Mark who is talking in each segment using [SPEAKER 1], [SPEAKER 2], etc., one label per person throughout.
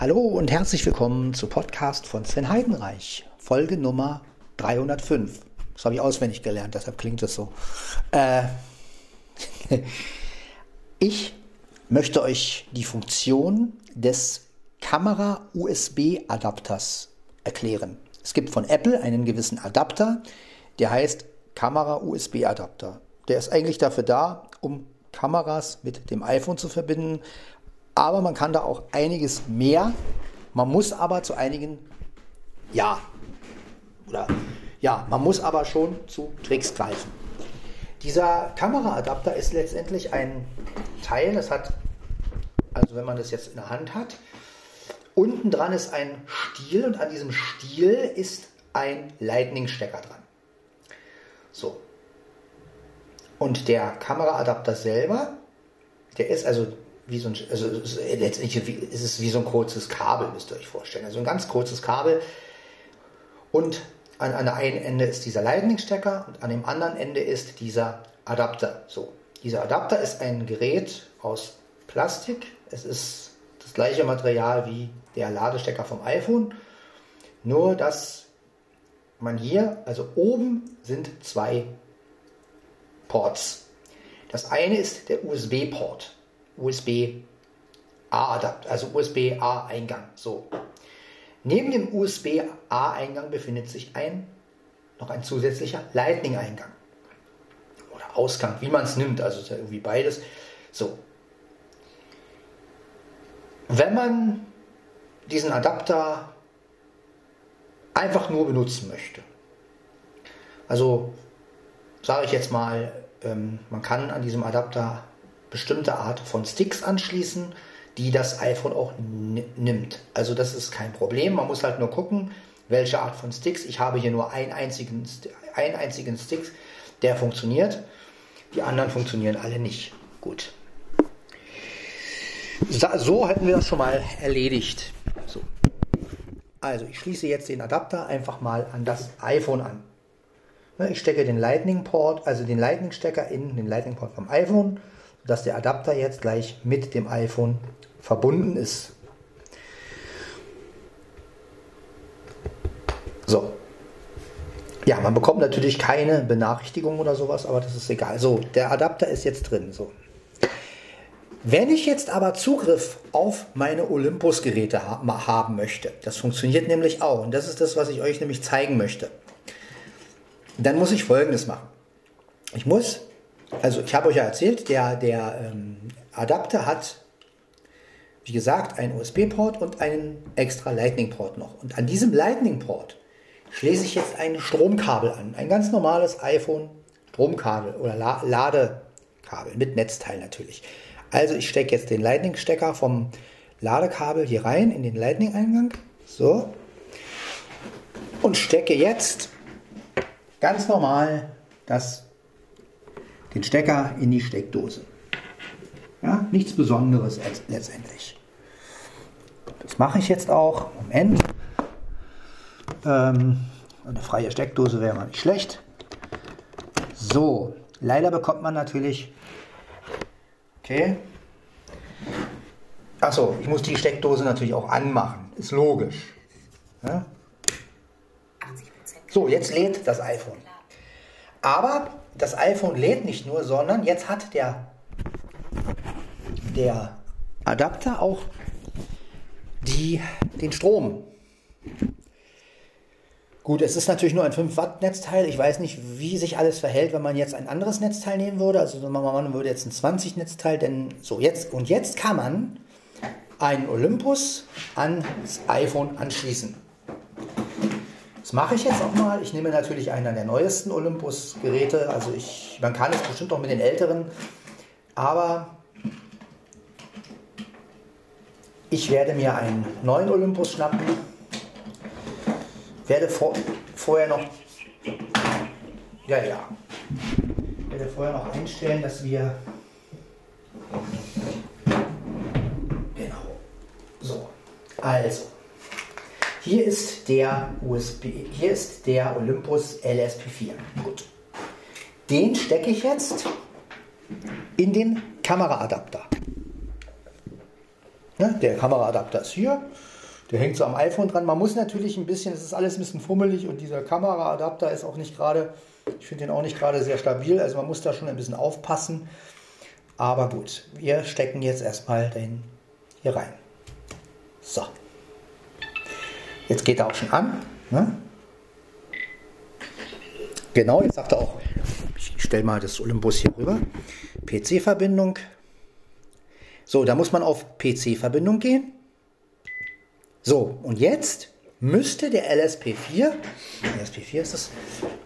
[SPEAKER 1] Hallo und herzlich willkommen zu Podcast von Sven Heidenreich, Folge Nummer 305. Das habe ich auswendig gelernt, deshalb klingt es so. Äh, ich möchte euch die Funktion des Kamera-USB-Adapters erklären. Es gibt von Apple einen gewissen Adapter, der heißt Kamera-USB-Adapter. Der ist eigentlich dafür da, um Kameras mit dem iPhone zu verbinden aber man kann da auch einiges mehr. Man muss aber zu einigen, ja, oder ja, man muss aber schon zu Tricks greifen. Dieser Kameraadapter ist letztendlich ein Teil, das hat, also wenn man das jetzt in der Hand hat, unten dran ist ein Stiel und an diesem Stiel ist ein Lightning-Stecker dran. So. Und der Kameraadapter selber, der ist also wie so ein, also letztendlich ist es wie so ein kurzes Kabel, müsst ihr euch vorstellen. Also ein ganz kurzes Kabel. Und an, an der einen Ende ist dieser Lightning-Stecker und an dem anderen Ende ist dieser Adapter. So, dieser Adapter ist ein Gerät aus Plastik. Es ist das gleiche Material wie der Ladestecker vom iPhone. Nur, dass man hier, also oben sind zwei Ports. Das eine ist der USB-Port. USB-A-Adapter, also USB-A-Eingang. So. Neben dem USB-A-Eingang befindet sich ein, noch ein zusätzlicher Lightning-Eingang. Oder Ausgang, wie man es nimmt, also ist ja irgendwie beides. So. Wenn man diesen Adapter einfach nur benutzen möchte, also sage ich jetzt mal, ähm, man kann an diesem Adapter bestimmte Art von Sticks anschließen, die das iPhone auch nimmt. Also das ist kein Problem. Man muss halt nur gucken, welche Art von Sticks. Ich habe hier nur einen einzigen, einen einzigen Stick, der funktioniert. Die anderen funktionieren alle nicht. Gut. So hätten wir das schon mal erledigt. So. Also ich schließe jetzt den Adapter einfach mal an das iPhone an. Ich stecke den Lightning Port, also den Lightning Stecker in den Lightning Port vom iPhone dass der Adapter jetzt gleich mit dem iPhone verbunden ist. So. Ja, man bekommt natürlich keine Benachrichtigung oder sowas, aber das ist egal. So, der Adapter ist jetzt drin. So. Wenn ich jetzt aber Zugriff auf meine Olympus-Geräte haben möchte, das funktioniert nämlich auch, und das ist das, was ich euch nämlich zeigen möchte, dann muss ich Folgendes machen. Ich muss also ich habe euch ja erzählt, der, der ähm, Adapter hat, wie gesagt, einen USB-Port und einen extra Lightning-Port noch. Und an diesem Lightning-Port schließe ich jetzt ein Stromkabel an. Ein ganz normales iPhone-Stromkabel oder La Ladekabel mit Netzteil natürlich. Also ich stecke jetzt den Lightning-Stecker vom Ladekabel hier rein in den Lightning-Eingang. So. Und stecke jetzt ganz normal das den Stecker in die Steckdose. Ja, nichts Besonderes letztendlich. Das mache ich jetzt auch. Moment. Ähm, eine freie Steckdose wäre mal nicht schlecht. So, leider bekommt man natürlich. Okay. Achso, ich muss die Steckdose natürlich auch anmachen. Ist logisch. Ja? So, jetzt lädt das iPhone. Aber das iPhone lädt nicht nur, sondern jetzt hat der, der Adapter auch die, den Strom. Gut, es ist natürlich nur ein 5 Watt Netzteil. Ich weiß nicht, wie sich alles verhält, wenn man jetzt ein anderes Netzteil nehmen würde. Also man würde jetzt ein 20 Netzteil, denn so jetzt und jetzt kann man einen Olympus ans iPhone anschließen. Das mache ich jetzt auch mal. Ich nehme natürlich einen der neuesten Olympus-Geräte. Also ich, man kann es bestimmt auch mit den älteren. Aber ich werde mir einen neuen Olympus schnappen. Werde vor, vorher noch. Ja, ja. Werde vorher noch einstellen, dass wir. Genau. So. Also. Hier ist der USB, hier ist der Olympus LSP4. Gut. Den stecke ich jetzt in den Kameraadapter. Ne? Der Kameraadapter ist hier. Der hängt so am iPhone dran. Man muss natürlich ein bisschen, es ist alles ein bisschen fummelig und dieser Kameraadapter ist auch nicht gerade, ich finde den auch nicht gerade sehr stabil. Also man muss da schon ein bisschen aufpassen. Aber gut, wir stecken jetzt erstmal den hier rein. So. Jetzt geht er auch schon an. Ne? Genau, jetzt sagt er auch, ich stelle mal das Olympus hier rüber. PC-Verbindung. So, da muss man auf PC-Verbindung gehen. So, und jetzt müsste der LSP4, LSP4 ist das,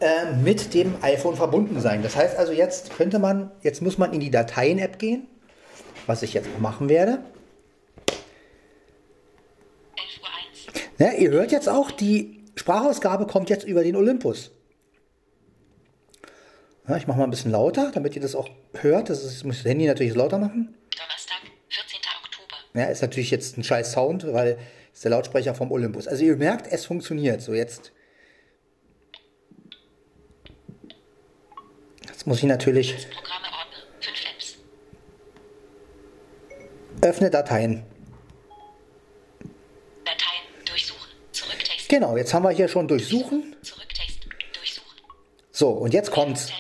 [SPEAKER 1] äh, mit dem iPhone verbunden sein. Das heißt also, jetzt könnte man, jetzt muss man in die Dateien-App gehen, was ich jetzt machen werde. Ja, ihr hört jetzt auch, die Sprachausgabe kommt jetzt über den Olympus. Ja, ich mache mal ein bisschen lauter, damit ihr das auch hört. Das, ist, muss das Handy natürlich lauter machen. Donnerstag, 14. Oktober. Ja, ist natürlich jetzt ein scheiß Sound, weil ist der Lautsprecher vom Olympus. Also ihr merkt, es funktioniert. So jetzt. Jetzt muss ich natürlich. Öffne. Dateien durchsuchen. Zurücktext. Genau, jetzt haben wir hier schon durchsuchen. Zurücktext. Durchsuchen. So, und jetzt kommt's.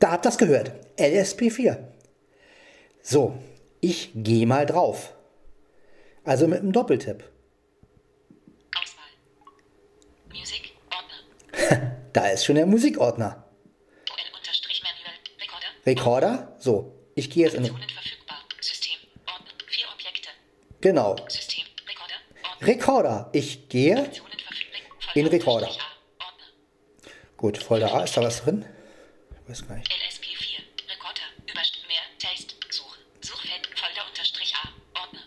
[SPEAKER 1] Da habt ihr das gehört. LSP4. So, ich gehe mal drauf. Also mit einem Doppeltipp. Auswahl. Musik, Ordner. da ist schon der Musikordner. Recorder. So, ich gehe jetzt in. System, Ordner, vier Objekte. Genau. System, Recorder. Recorder. Ich gehe in Recorder. Gut, Folder A, ist da was drin? Weiß gar nicht. LSP4, Rekorder, Überst mehr, Taste, Suchen, Suchfeld, Folder unterstrich A, Ordner.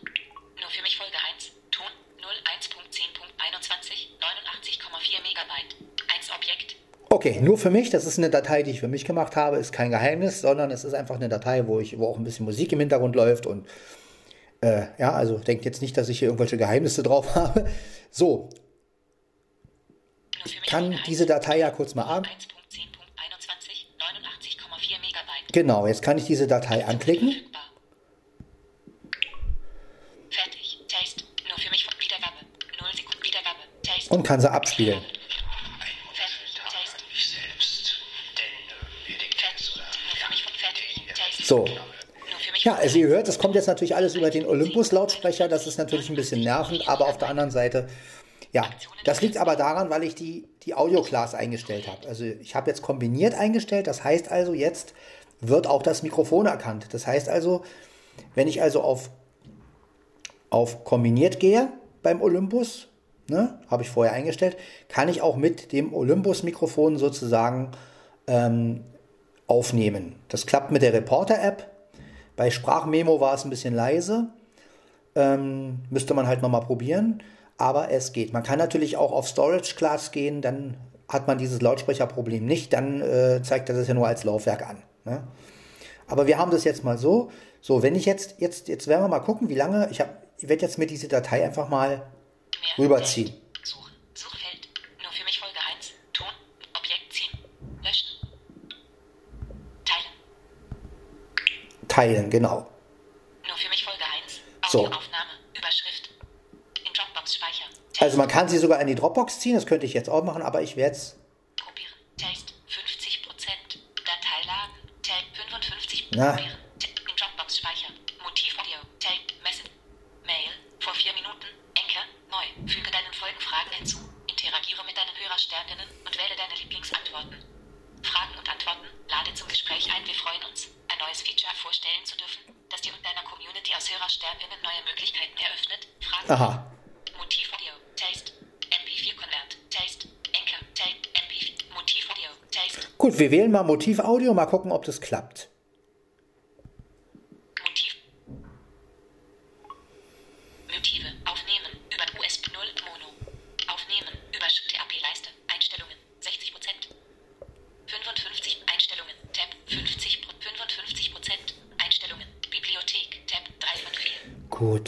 [SPEAKER 1] Nur für mich Folge 1, Ton 01.10.21, 89,4 Megabyte, 1 Objekt. Okay, nur für mich, das ist eine Datei, die ich für mich gemacht habe, ist kein Geheimnis, sondern es ist einfach eine Datei, wo, ich, wo auch ein bisschen Musik im Hintergrund läuft und äh, ja, also denkt jetzt nicht, dass ich hier irgendwelche Geheimnisse drauf habe. So, ich kann diese Datei ja kurz mal ab. Genau, jetzt kann ich diese Datei anklicken. Und kann sie abspielen. So. Ja, also ihr hört, das kommt jetzt natürlich alles über den Olympus-Lautsprecher. Das ist natürlich ein bisschen nervend, aber auf der anderen Seite, ja, das liegt aber daran, weil ich die, die Audio-Class eingestellt habe. Also ich habe jetzt kombiniert eingestellt. Das heißt also jetzt wird auch das Mikrofon erkannt. Das heißt also, wenn ich also auf, auf kombiniert gehe beim Olympus, ne, habe ich vorher eingestellt, kann ich auch mit dem Olympus-Mikrofon sozusagen ähm, aufnehmen. Das klappt mit der Reporter-App. Bei Sprachmemo war es ein bisschen leise. Ähm, müsste man halt nochmal probieren. Aber es geht. Man kann natürlich auch auf Storage Class gehen, dann hat man dieses Lautsprecherproblem nicht. Dann äh, zeigt er das ja nur als Laufwerk an. Ne? Aber wir haben das jetzt mal so. So, wenn ich jetzt, jetzt, jetzt werden wir mal gucken, wie lange, ich, ich werde jetzt mir diese Datei einfach mal rüberziehen. Suchen. Suchfeld. Nur für mich Folge 1. Ton. Objekt ziehen. Löschen. Teilen. Teilen, genau. Nur für mich Folge 1. Audioaufnahme. So. Überschrift. In Dropbox speichern. Also man kann sie sogar in die Dropbox ziehen, das könnte ich jetzt auch machen, aber ich werde es Na. Dropbox speichern. Motiv Audio. Tape. Messen. Mail. Vor vier Minuten. Enker. Neu. Füge deinen Folgenfragen hinzu. Interagiere mit deinen Hörersterninnen und wähle deine Lieblingsantworten. Fragen und Antworten. Lade zum Gespräch ein. Wir freuen uns, ein neues Feature vorstellen zu dürfen, das dir und deiner Community aus Hörersterninnen neue Möglichkeiten eröffnet. Fragen. Aha. Motiv Audio. Taste. MP4 Convert. Taste. Enker. Tape. MP4. Motiv Audio. Taste. Gut, wir wählen mal Motiv Audio, mal gucken, ob das klappt.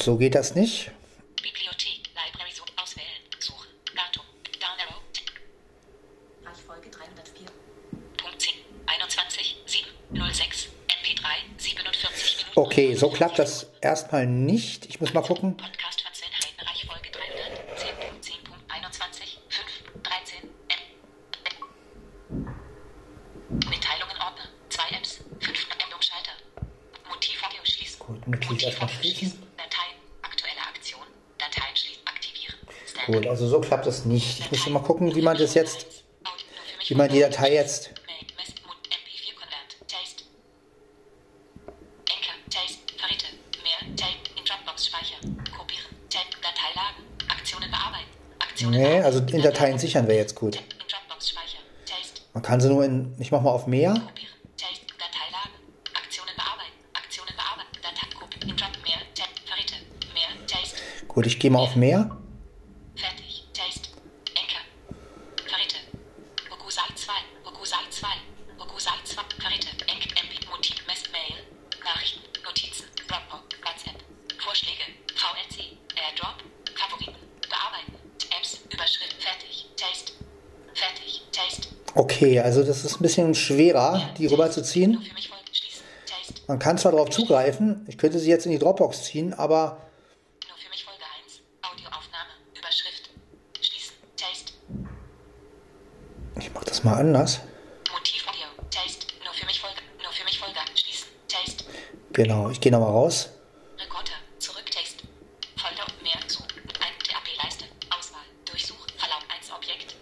[SPEAKER 1] So geht das nicht. Bibliothek, Library, so auswählen, Suche, Datum, Down Arrow, Folge 304. Punkt 10, 21, 7, 06, MP3, 47 Minuten. Okay, so klappt das erstmal nicht. Ich muss mal gucken.
[SPEAKER 2] Podcast.
[SPEAKER 1] Gut, also so klappt das nicht. Ich muss mal gucken, wie man das jetzt, wie man die Datei jetzt.
[SPEAKER 2] Make, Mess, Mund, MP4 Convert, Taste. Anchor, Taste, Verräte, mehr, Tape, in Dropbox Speicher, kopieren, Tape, Dateilagen, Aktionen bearbeiten, Aktionen
[SPEAKER 1] Nee, also in Dateien sichern wäre jetzt gut. Man kann sie nur in, ich mach mal auf mehr. Gut, ich gehe mal auf mehr.
[SPEAKER 2] Fertig. Taste. Anchor. Verräte. Okusai 2. Okusai 2. Okusai 2. Verräte. Enk. MP. Motiv. Mess. Mail. Nachrichten. Notizen. Dropbox. WhatsApp. Vorschläge. VLC. Airdrop. Favoriten. Bearbeiten. Apps. Überschrift. Fertig. Taste. Fertig. Taste.
[SPEAKER 1] Okay, also das ist ein bisschen schwerer, die rüberzuziehen. Man kann zwar darauf zugreifen, ich könnte sie jetzt in die Dropbox ziehen, aber
[SPEAKER 2] Nur für mich Folge 1. Audioaufnahme. Überschrift. Schließen. Taste.
[SPEAKER 1] ich mache das mal anders. Genau, ich gehe nochmal raus.
[SPEAKER 2] Rekorder, Zurücktext. Folder und mehr zu. Ein TAP-Leiste. Auswahl. Durchsuch. Verlauf 1 Objekt.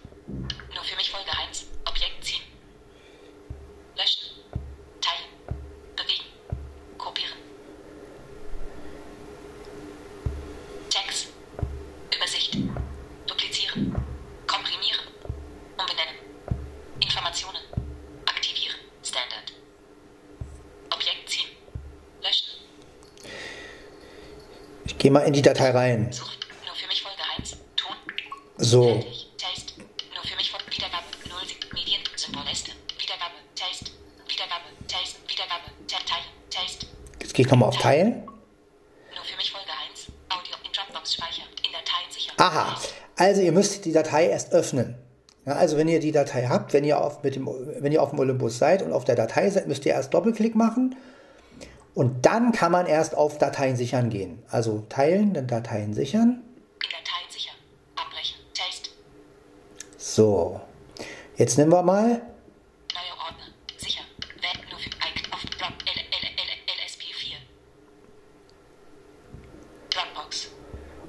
[SPEAKER 2] Nur für mich Folge 1. Objekt ziehen. Löschen. Teilen. Bewegen. Kopieren. Text. Übersicht. Duplizieren. Komprimieren. Umbenennen. Informationen. Aktivieren. Standard. Objekt ziehen. Löschen.
[SPEAKER 1] Ich gehe mal in die Datei rein.
[SPEAKER 2] Sucht. Nur für mich Folge 1. Ton.
[SPEAKER 1] So,
[SPEAKER 2] Fertig. Taste. Nur für mich Folge. Wiedergabe. 0. Medien. Symbolliste. Wiedergabe. Taste. Wiedergabe. Taste. Wiedergabe. Tab. Teilen. Taste.
[SPEAKER 1] jetzt gehe ich nochmal auf Teilen.
[SPEAKER 2] Nur für mich Folge 1. Audio in Dropbox speichern. In Dateien sichern.
[SPEAKER 1] Aha, also ihr müsst die Datei erst öffnen. Ja, also wenn ihr die Datei habt, wenn ihr, auf, mit dem, wenn ihr auf dem Olympus seid und auf der Datei seid, müsst ihr erst Doppelklick machen und dann kann man erst auf Dateien sichern gehen. Also teilen, dann Dateien sichern.
[SPEAKER 2] Dateien sichern. Abbrechen. Taste.
[SPEAKER 1] So, jetzt nehmen wir mal,
[SPEAKER 2] Neue Ordner. Sichern. Wählen nur für Icon auf Drop. L, L, L, LSP4. Dropbox.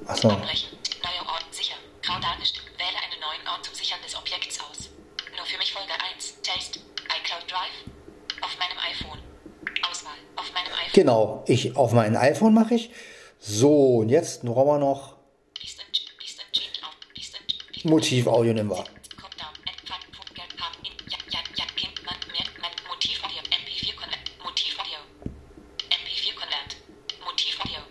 [SPEAKER 1] achso,
[SPEAKER 2] Abbrechen. Neue Ort sichern. Grau dargestellt. Wähle einen neuen Ort zum Sichern des Objekts aus. Nur für mich Folge 1. Taste. iCloud Drive. Auf meinem iPhone. Auswahl. Auf meinem iPhone.
[SPEAKER 1] Genau, ich auf mein iPhone mache ich. So, und jetzt brauchen wir noch
[SPEAKER 2] liest-
[SPEAKER 1] Motivaudio nehmen wir.
[SPEAKER 2] Kommt down. Add Fun. Punkt. Gelb. Haben. In. Ja, ja, ja. Kind. Man. Mehr. Man. Motivaudio. MP4 Convert. Motivaudio. MP4 Convert. Motivaudio.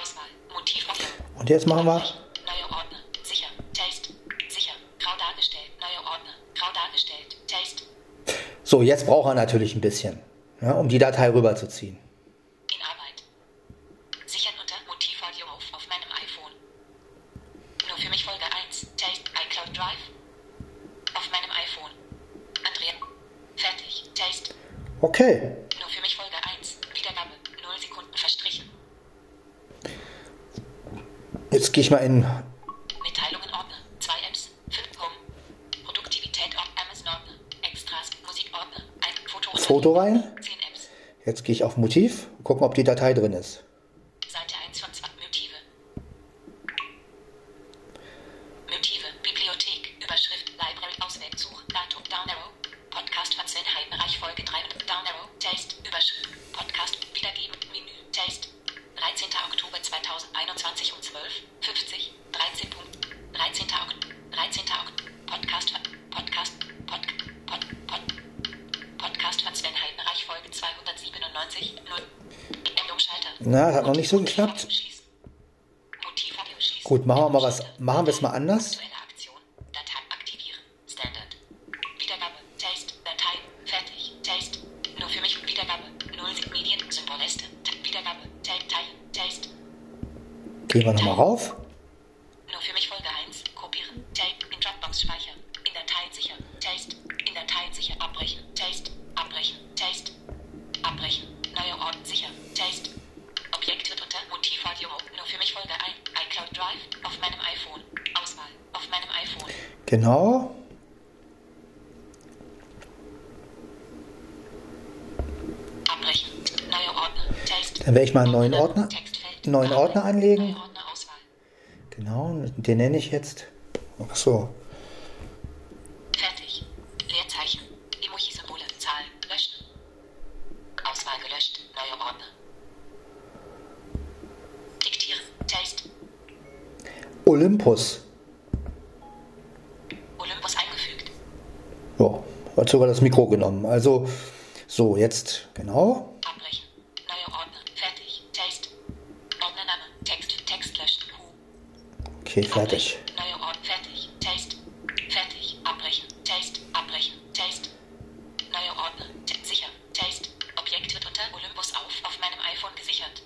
[SPEAKER 2] Auswahl. Motivaudio.
[SPEAKER 1] Und jetzt machen wir,
[SPEAKER 2] Neue Ordner. Sicher. Taste. Sicher. Grau dargestellt. Neue Ordner. Grau dargestellt. Taste.
[SPEAKER 1] so, jetzt braucht er natürlich ein bisschen, ja, um die Datei rüberzuziehen.
[SPEAKER 2] In Arbeit. Sichern unter Motivaudio auf auf meinem iPhone. Nur für mich Folge 1. Taste. iCloud Drive. Auf meinem iPhone. Andrea. Fertig. Taste.
[SPEAKER 1] Okay,
[SPEAKER 2] Nur für mich Folge 1. Wiedergabe. 0 Sekunden verstrichen.
[SPEAKER 1] Jetzt gehe ich mal in,
[SPEAKER 2] Mitteilungen Ordner. 2 Apps. 5 Home. Produktivität Ordner. Amazon Ordner. Extras. Musik Ordner. Ein Foto.
[SPEAKER 1] Foto rein.
[SPEAKER 2] 10 Apps.
[SPEAKER 1] Jetzt gehe ich auf Motiv, gucken, ob die Datei drin ist. Na, hat noch nicht so geklappt. Gut, machen wir mal was, machen wir es mal anders.
[SPEAKER 2] Aktuelle Aktion. Datei aktivieren. Standard. Wiedergabe. Taste. Datei. Fertig. Taste. Nur für mich. Wiedergabe. Null Medien. Symbolliste. Wiedergabe. Tape. Teilen. Taste.
[SPEAKER 1] Gehen wir nochmal rauf.
[SPEAKER 2] Nur für mich Folge 1. Kopieren. Tape. In Dropbox speichern. In Dateien sichern. Taste. In Dateien sichern. Abbrechen. Taste. Abbrechen. Taste. Abbrechen. Neue Ort sichern. Taste.
[SPEAKER 1] Genau.
[SPEAKER 2] Abbrechen. Neue Ordner. Text.
[SPEAKER 1] Dann werde ich mal einen neuen Ordner, neuen Ordner anlegen. Genau, den nenne ich jetzt. Ach so.
[SPEAKER 2] Fertig. Leerzeichen. Emoji-Symbole. Löschen. Auswahl gelöscht. Neue Ordner. Diktieren. Text.
[SPEAKER 1] Olympus.
[SPEAKER 2] Olympus eingefügt.
[SPEAKER 1] Ja, hat sogar das Mikro genommen. Also, so, jetzt, genau.
[SPEAKER 2] Abbrechen. Neue Ordner. Fertig. Text. Ordnername. Text. Text löschen. Q.
[SPEAKER 1] Okay, fertig.
[SPEAKER 2] Abbrechen. Neue Ordner. Fertig. Text. Fertig. Abbrechen. Text. Abbrechen. Text. Neue Ordner. Sicher. Text. Objekt wird unter Olympus auf auf meinem iPhone gesichert.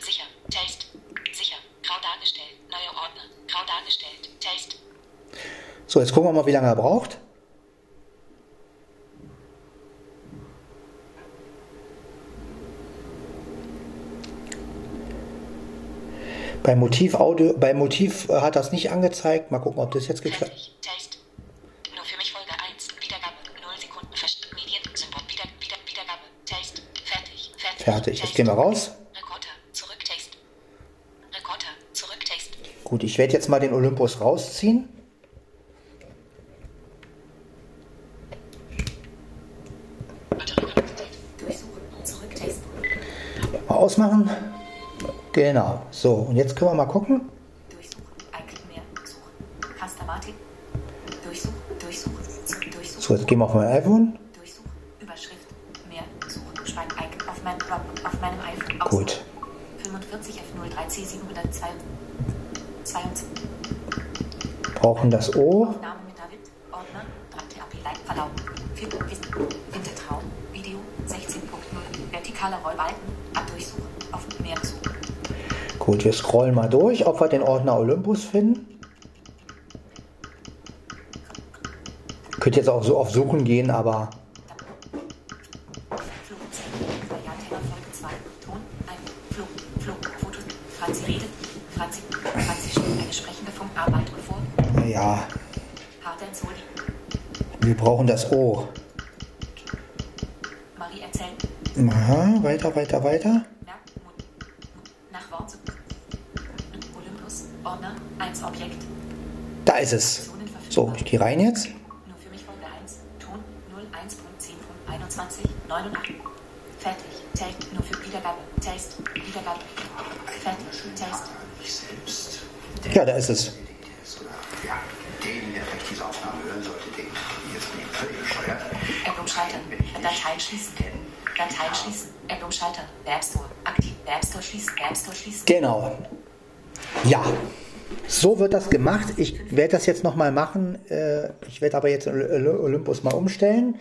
[SPEAKER 2] Sicher. Text. Sicher. Grau dargestellt. Neue Ordner. Grau dargestellt. Text.
[SPEAKER 1] So, jetzt gucken wir mal, wie lange er braucht. Bei Motiv Audio, bei Motiv äh, hat das nicht angezeigt. Mal gucken, ob das jetzt geklappt.
[SPEAKER 2] Fertig. Text. Nur für mich Folge 1. Wiedergabe. 0 Sekunden. Verst Medien. Symbol. Wieder, wieder, Wiedergabe. Text. Fertig.
[SPEAKER 1] Jetzt gehen wir raus. Gut, ich werde jetzt mal den Olympus rausziehen. So, und jetzt können wir mal gucken.
[SPEAKER 2] Durchsuchen. Ein Klick mehr. Suchen. Customatic. Durchsuchen. Durchsuchen. Durchsuchen.
[SPEAKER 1] So, jetzt gehen wir auf mein iPhone.
[SPEAKER 2] Durchsuchen. Überschrift. Mehr. Suchen. Schweig. Icon. Auf, mein, auf meinem iPhone.
[SPEAKER 1] Gut.
[SPEAKER 2] 45 F03C 702. 22.
[SPEAKER 1] Brauchen das O.
[SPEAKER 2] Name mit David. Ordner. 3 TAP. Like. Verlauf. Wintertraum. Video. 16.0. Vertikaler Rollbalken. Ab durchsuchen. Auf mehr suchen.
[SPEAKER 1] Gut, wir scrollen mal durch, ob wir den Ordner Olympus finden. Könnt jetzt auch so auf Suchen gehen, aber
[SPEAKER 2] Flugzeit. Variante Folge 2. Ton. Ein. Flug. Flug. Fotos. Franzi redet. Franzi. Franzi stellt eine sprechende Funkarbeitung vor.
[SPEAKER 1] ja, wir brauchen das O.
[SPEAKER 2] Marie erzählt.
[SPEAKER 1] Aha, weiter, weiter, weiter.
[SPEAKER 2] Merk. Mut. Nach Wort. Olympus. Ordner. 1 Objekt.
[SPEAKER 1] Da ist es. So, ich gehe rein jetzt.
[SPEAKER 2] Nur für mich Folge 1. Ton 01.10.21. 89. Fertig. Taste. Nur für Wiedergabe. Taste. Wiedergabe. Fertig. Taste.
[SPEAKER 3] mich selbst.
[SPEAKER 1] Ja, da ist es.
[SPEAKER 3] Ja, den, der vielleicht diese Aufnahme hören sollte, den jetzt bin ich völlig bescheuert.
[SPEAKER 2] App umschalten. Dateien schließen. Dateien schließen. App umschalten. App Store. Aktiv. App Store schließen. App Store schließen.
[SPEAKER 1] Genau. Ja, so wird das gemacht. Ich werde das jetzt nochmal machen. Äh, Ich werde aber jetzt Oly- Olympus mal umstellen,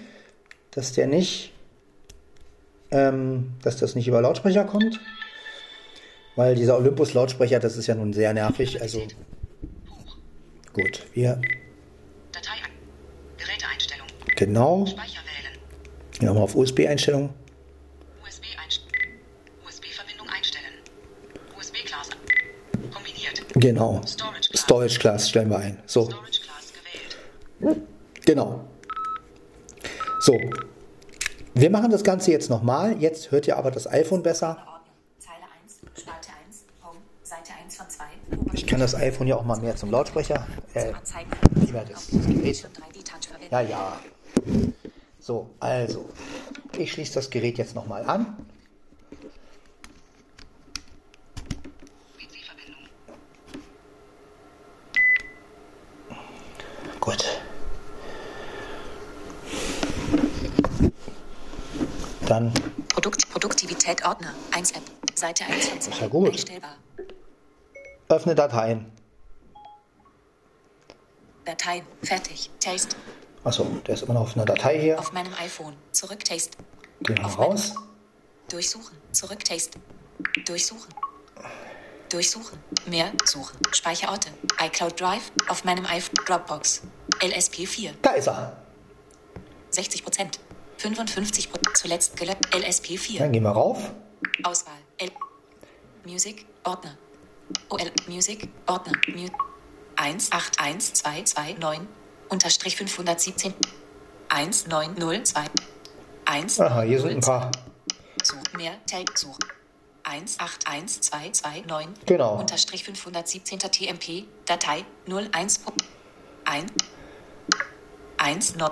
[SPEAKER 1] dass der nicht, ähm, dass das nicht über Lautsprecher kommt. Weil dieser Olympus-Lautsprecher, das ist ja nun sehr nervig. Also gut, wir
[SPEAKER 2] Datei. Geräteeinstellung.
[SPEAKER 1] genau.
[SPEAKER 2] Speicher wählen.
[SPEAKER 1] Auf USB-Einstellungen.
[SPEAKER 2] USB USB-Verbindung einstellen. USB-Class. Kombiniert.
[SPEAKER 1] Genau.
[SPEAKER 2] Storage Class.
[SPEAKER 1] Storage Class stellen wir ein. So, genau. So, wir machen das Ganze jetzt nochmal. Jetzt hört ihr aber das iPhone besser.
[SPEAKER 2] Ordnung. Zeile 1. Spalte 1. Home. Seite 1 von 2.
[SPEAKER 1] Ich kann das iPhone ja auch mal mehr zum Lautsprecher. Äh, lieber das, das Gerät.
[SPEAKER 2] Und 3D-Touch verwenden.
[SPEAKER 1] Ja, ja. So, also, ich schließe das Gerät jetzt nochmal an.
[SPEAKER 2] PC-Verbindung.
[SPEAKER 1] Gut. Dann
[SPEAKER 2] Produkt, Produktivität Ordner. 1 App. Seite 21.
[SPEAKER 1] Ist ja gut.
[SPEAKER 2] Einstellbar.
[SPEAKER 1] öffne Dateien.
[SPEAKER 2] Dateien. Fertig. Taste.
[SPEAKER 1] Achso, der ist immer noch auf einer Datei hier.
[SPEAKER 2] Auf meinem iPhone. Zurück Taste.
[SPEAKER 1] Gehen
[SPEAKER 2] auf
[SPEAKER 1] raus.
[SPEAKER 2] Durchsuchen. Zurück Taste. Durchsuchen. Durchsuchen. Mehr suchen. Speicherorte. iCloud Drive. Auf meinem iPhone. Dropbox. LSP4.
[SPEAKER 1] Da ist er.
[SPEAKER 2] 60 Prozent. 55 Prozent. Zuletzt gelöscht. LSP4.
[SPEAKER 1] Dann gehen wir rauf.
[SPEAKER 2] Auswahl. L. Music. Ordner. OL. Music. Ordner. Mu 1812229. unterstrich 517 1902 1
[SPEAKER 1] Aha, hier sind ein paar.
[SPEAKER 2] Such mehr Take Such 181229
[SPEAKER 1] Genau.
[SPEAKER 2] unterstrich 517 TMP Datei 01 1 1 no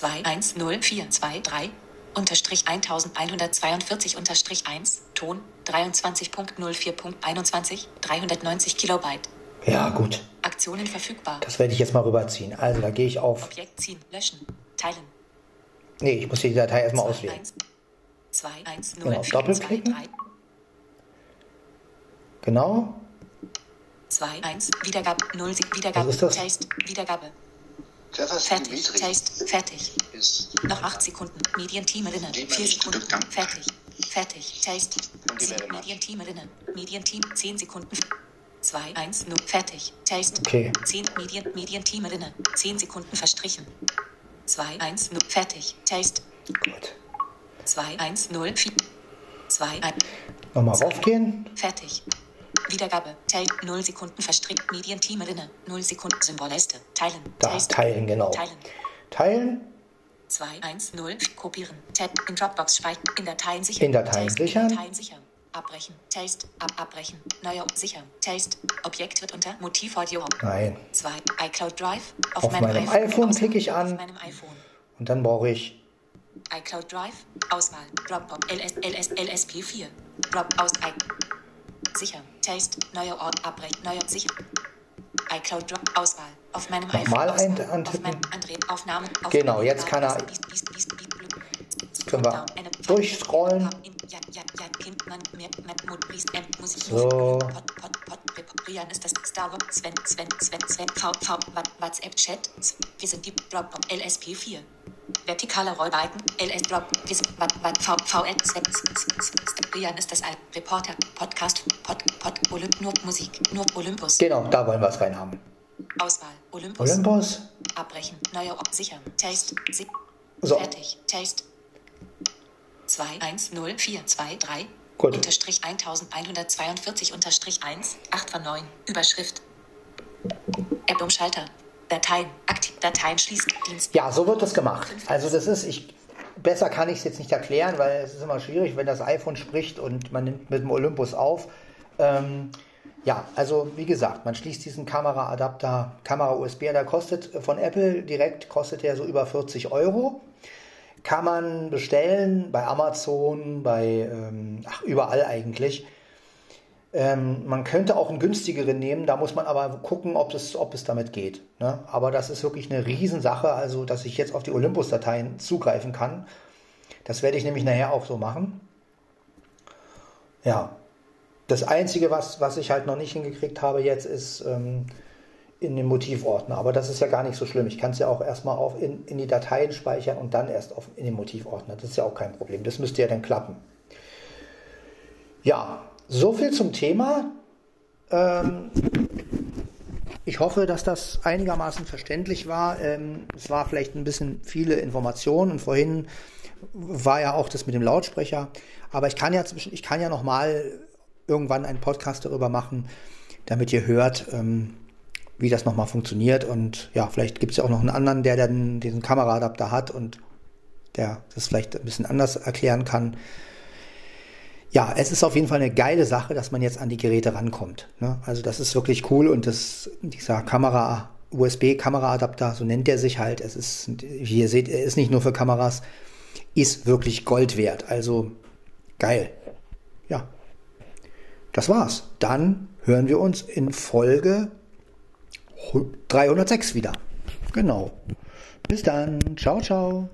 [SPEAKER 2] 210423 unterstrich 1142 unterstrich 1 Ton 23.04.21 390 Kilobyte
[SPEAKER 1] Ja, gut.
[SPEAKER 2] Aktionen verfügbar
[SPEAKER 1] Das werde ich jetzt mal rüberziehen. Also da gehe ich auf.
[SPEAKER 2] Objekt ziehen löschen teilen
[SPEAKER 1] Nee, ich muss die Datei erstmal auswählen.
[SPEAKER 2] 2 1 0
[SPEAKER 1] Genau,
[SPEAKER 2] 4 2
[SPEAKER 1] doppelklicken.
[SPEAKER 2] 3
[SPEAKER 1] Genau.
[SPEAKER 2] 2 1 Wiedergabe 0 Wiedergabe
[SPEAKER 1] Was ist das?
[SPEAKER 2] Taste Wiedergabe fertig
[SPEAKER 3] Dimitri
[SPEAKER 2] Taste fertig
[SPEAKER 3] ist
[SPEAKER 2] Noch 8 Sekunden. Medienteam erinnern.
[SPEAKER 3] Dem
[SPEAKER 2] 4
[SPEAKER 3] nicht
[SPEAKER 2] Sekunden. Fertig. Fertig. Taste. Medienteam erinnern. Medienteam 10 Sekunden. 2, 1, 0. Fertig. Taste.
[SPEAKER 1] Okay.
[SPEAKER 2] 10 Medien, Medienteam erinnern. 10 Sekunden verstrichen. 2, 1, 0. Fertig. Taste.
[SPEAKER 1] Gut.
[SPEAKER 2] 2, 1, 0. 4. 2, 1.
[SPEAKER 1] Nochmal raufgehen.
[SPEAKER 2] Fertig. Wiedergabe. Teil 0 Sekunden verstrickt. Medienteam erinnern. 0 Sekunden Symbolleiste. Teilen.
[SPEAKER 1] Da, teilen, genau.
[SPEAKER 2] Teilen.
[SPEAKER 1] Teilen.
[SPEAKER 2] 2, 1, 0, kopieren. Tab in Dropbox speichern. In Dateien sichern.
[SPEAKER 1] In Dateien
[SPEAKER 2] Taste.
[SPEAKER 1] sichern.
[SPEAKER 2] Dateien sichern. Abbrechen. Taste. Ab abbrechen. Neuer sichern. Taste. Objekt wird unter Motivaudio.
[SPEAKER 1] Nein.
[SPEAKER 2] 2. iCloud Drive. Auf,
[SPEAKER 1] Auf meinem iPhone
[SPEAKER 2] Auswahl.
[SPEAKER 1] klicke ich an.
[SPEAKER 2] Auf meinem iPhone.
[SPEAKER 1] Und dann brauche ich.
[SPEAKER 2] iCloud Drive. Auswahl. Dropbox. LS, LS, LSP4. Drop aus. I sichern. Taste. Neuer Ort. Abbrechen. Neuer sichern. iCloud Drop. Auswahl. Auf meinem
[SPEAKER 1] Nochmal
[SPEAKER 2] iPhone.
[SPEAKER 1] ein-
[SPEAKER 2] Auswahl.
[SPEAKER 1] antippen.
[SPEAKER 2] Auf meinem André. Aufnahme. Auf
[SPEAKER 1] Genau, jetzt kann er- Können wir durchscrollen.
[SPEAKER 2] Ja, ja, ja, Kind, man, mehr, mehr, Mut, Priest, M, Musik,
[SPEAKER 1] So.
[SPEAKER 2] Rian ist das Star Wars, Sven, Sven, Sven, Sven, V, V, WhatsApp, Chat, wir sind die Dropbox, LSP4. Vertikaler Rollbalken, LS Drop, wir sind, Wa- Wa- V, V, N, Sven, S- S- S- S- Rian ist das Al, Reporter, Podcast, Pod, Pod, Olymp, nur Musik, nur Olympus,
[SPEAKER 1] Genau, da wollen wir es reinhaben.
[SPEAKER 2] Auswahl, Olympus,
[SPEAKER 1] Olympus.
[SPEAKER 2] abbrechen, neuer Ort, sichern, Taste, si
[SPEAKER 1] So.
[SPEAKER 2] fertig, Taste, 210423
[SPEAKER 1] Gut.
[SPEAKER 2] unterstrich 1142 unterstrich 1 8 von 9 Überschrift. App Umschalter Dateien aktiv Dateien schließen
[SPEAKER 1] Ja, so wird das gemacht. Also das ist, ich, besser kann ich es jetzt nicht erklären, weil es ist immer schwierig, wenn das iPhone spricht und man nimmt mit dem Olympus auf. Ähm, ja, also wie gesagt, man schließt diesen Kameraadapter, Kamera-USB, der kostet von Apple direkt, kostet der so über 40 Euro. Kann man bestellen bei Amazon, bei ähm, ach, überall eigentlich. Ähm, man könnte auch einen günstigeren nehmen, da muss man aber gucken, ob es, ob es damit geht. Ne? Aber das ist wirklich eine Riesensache, also dass ich jetzt auf die Olympus-Dateien zugreifen kann. Das werde ich nämlich nachher auch so machen. Ja, das Einzige, was, was ich halt noch nicht hingekriegt habe jetzt, ist ähm, in den Motivordner. Aber das ist ja gar nicht so schlimm. Ich kann es ja auch erstmal auf in, in die Dateien speichern und dann erst auf, in den Motivordner. Das ist ja auch kein Problem. Das müsste ja dann klappen. Ja, so viel zum Thema. Ähm, ich hoffe, dass das einigermaßen verständlich war. Ähm, es war vielleicht ein bisschen viele Informationen und vorhin war ja auch das mit dem Lautsprecher. Aber ich kann ja zwischen, ich kann ja noch mal irgendwann einen Podcast darüber machen, damit ihr hört, ähm, wie das nochmal funktioniert. Und ja, vielleicht gibt es ja auch noch einen anderen, der dann diesen Kameraadapter hat und der das vielleicht ein bisschen anders erklären kann. Ja, es ist auf jeden Fall eine geile Sache, dass man jetzt an die Geräte rankommt. Ne? Also das ist wirklich cool und das, dieser Kamera, USB-Kameraadapter, so nennt er sich halt. Es ist, wie ihr seht, er ist nicht nur für Kameras, ist wirklich Gold wert. Also geil. Ja, das war's. Dann hören wir uns in Folge 306 wieder. Genau. Bis dann. Ciao, ciao.